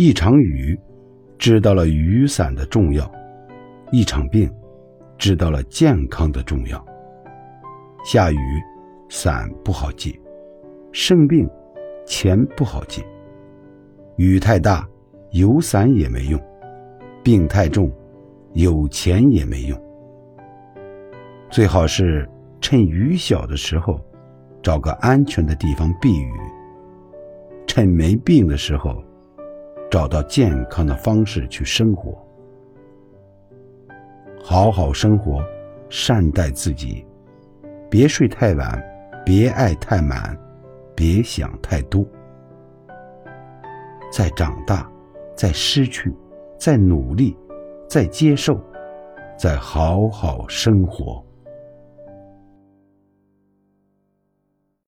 一场雨，知道了雨伞的重要；一场病，知道了健康的重要。下雨，伞不好借；生病，钱不好借。雨太大，有伞也没用；病太重，有钱也没用。最好是趁雨小的时候，找个安全的地方避雨；趁没病的时候，找到健康的方式去生活。好好生活，善待自己，别睡太晚，别爱太满，别想太多。再长大，再失去，再努力，再接受，再好好生活。